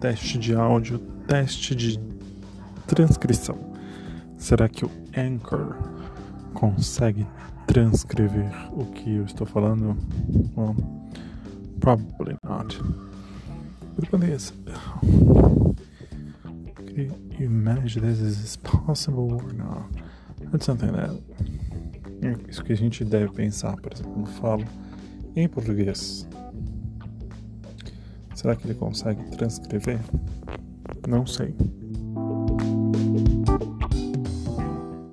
teste de áudio, teste de transcrição. Será que o Anchor consegue transcrever o que eu estou falando? Well, probably not. But it is. Can you imagine this? Is possible or not? That's something that. Isso que a gente deve pensar, por exemplo, quando falo em português. Será que ele consegue transcrever? Não sei.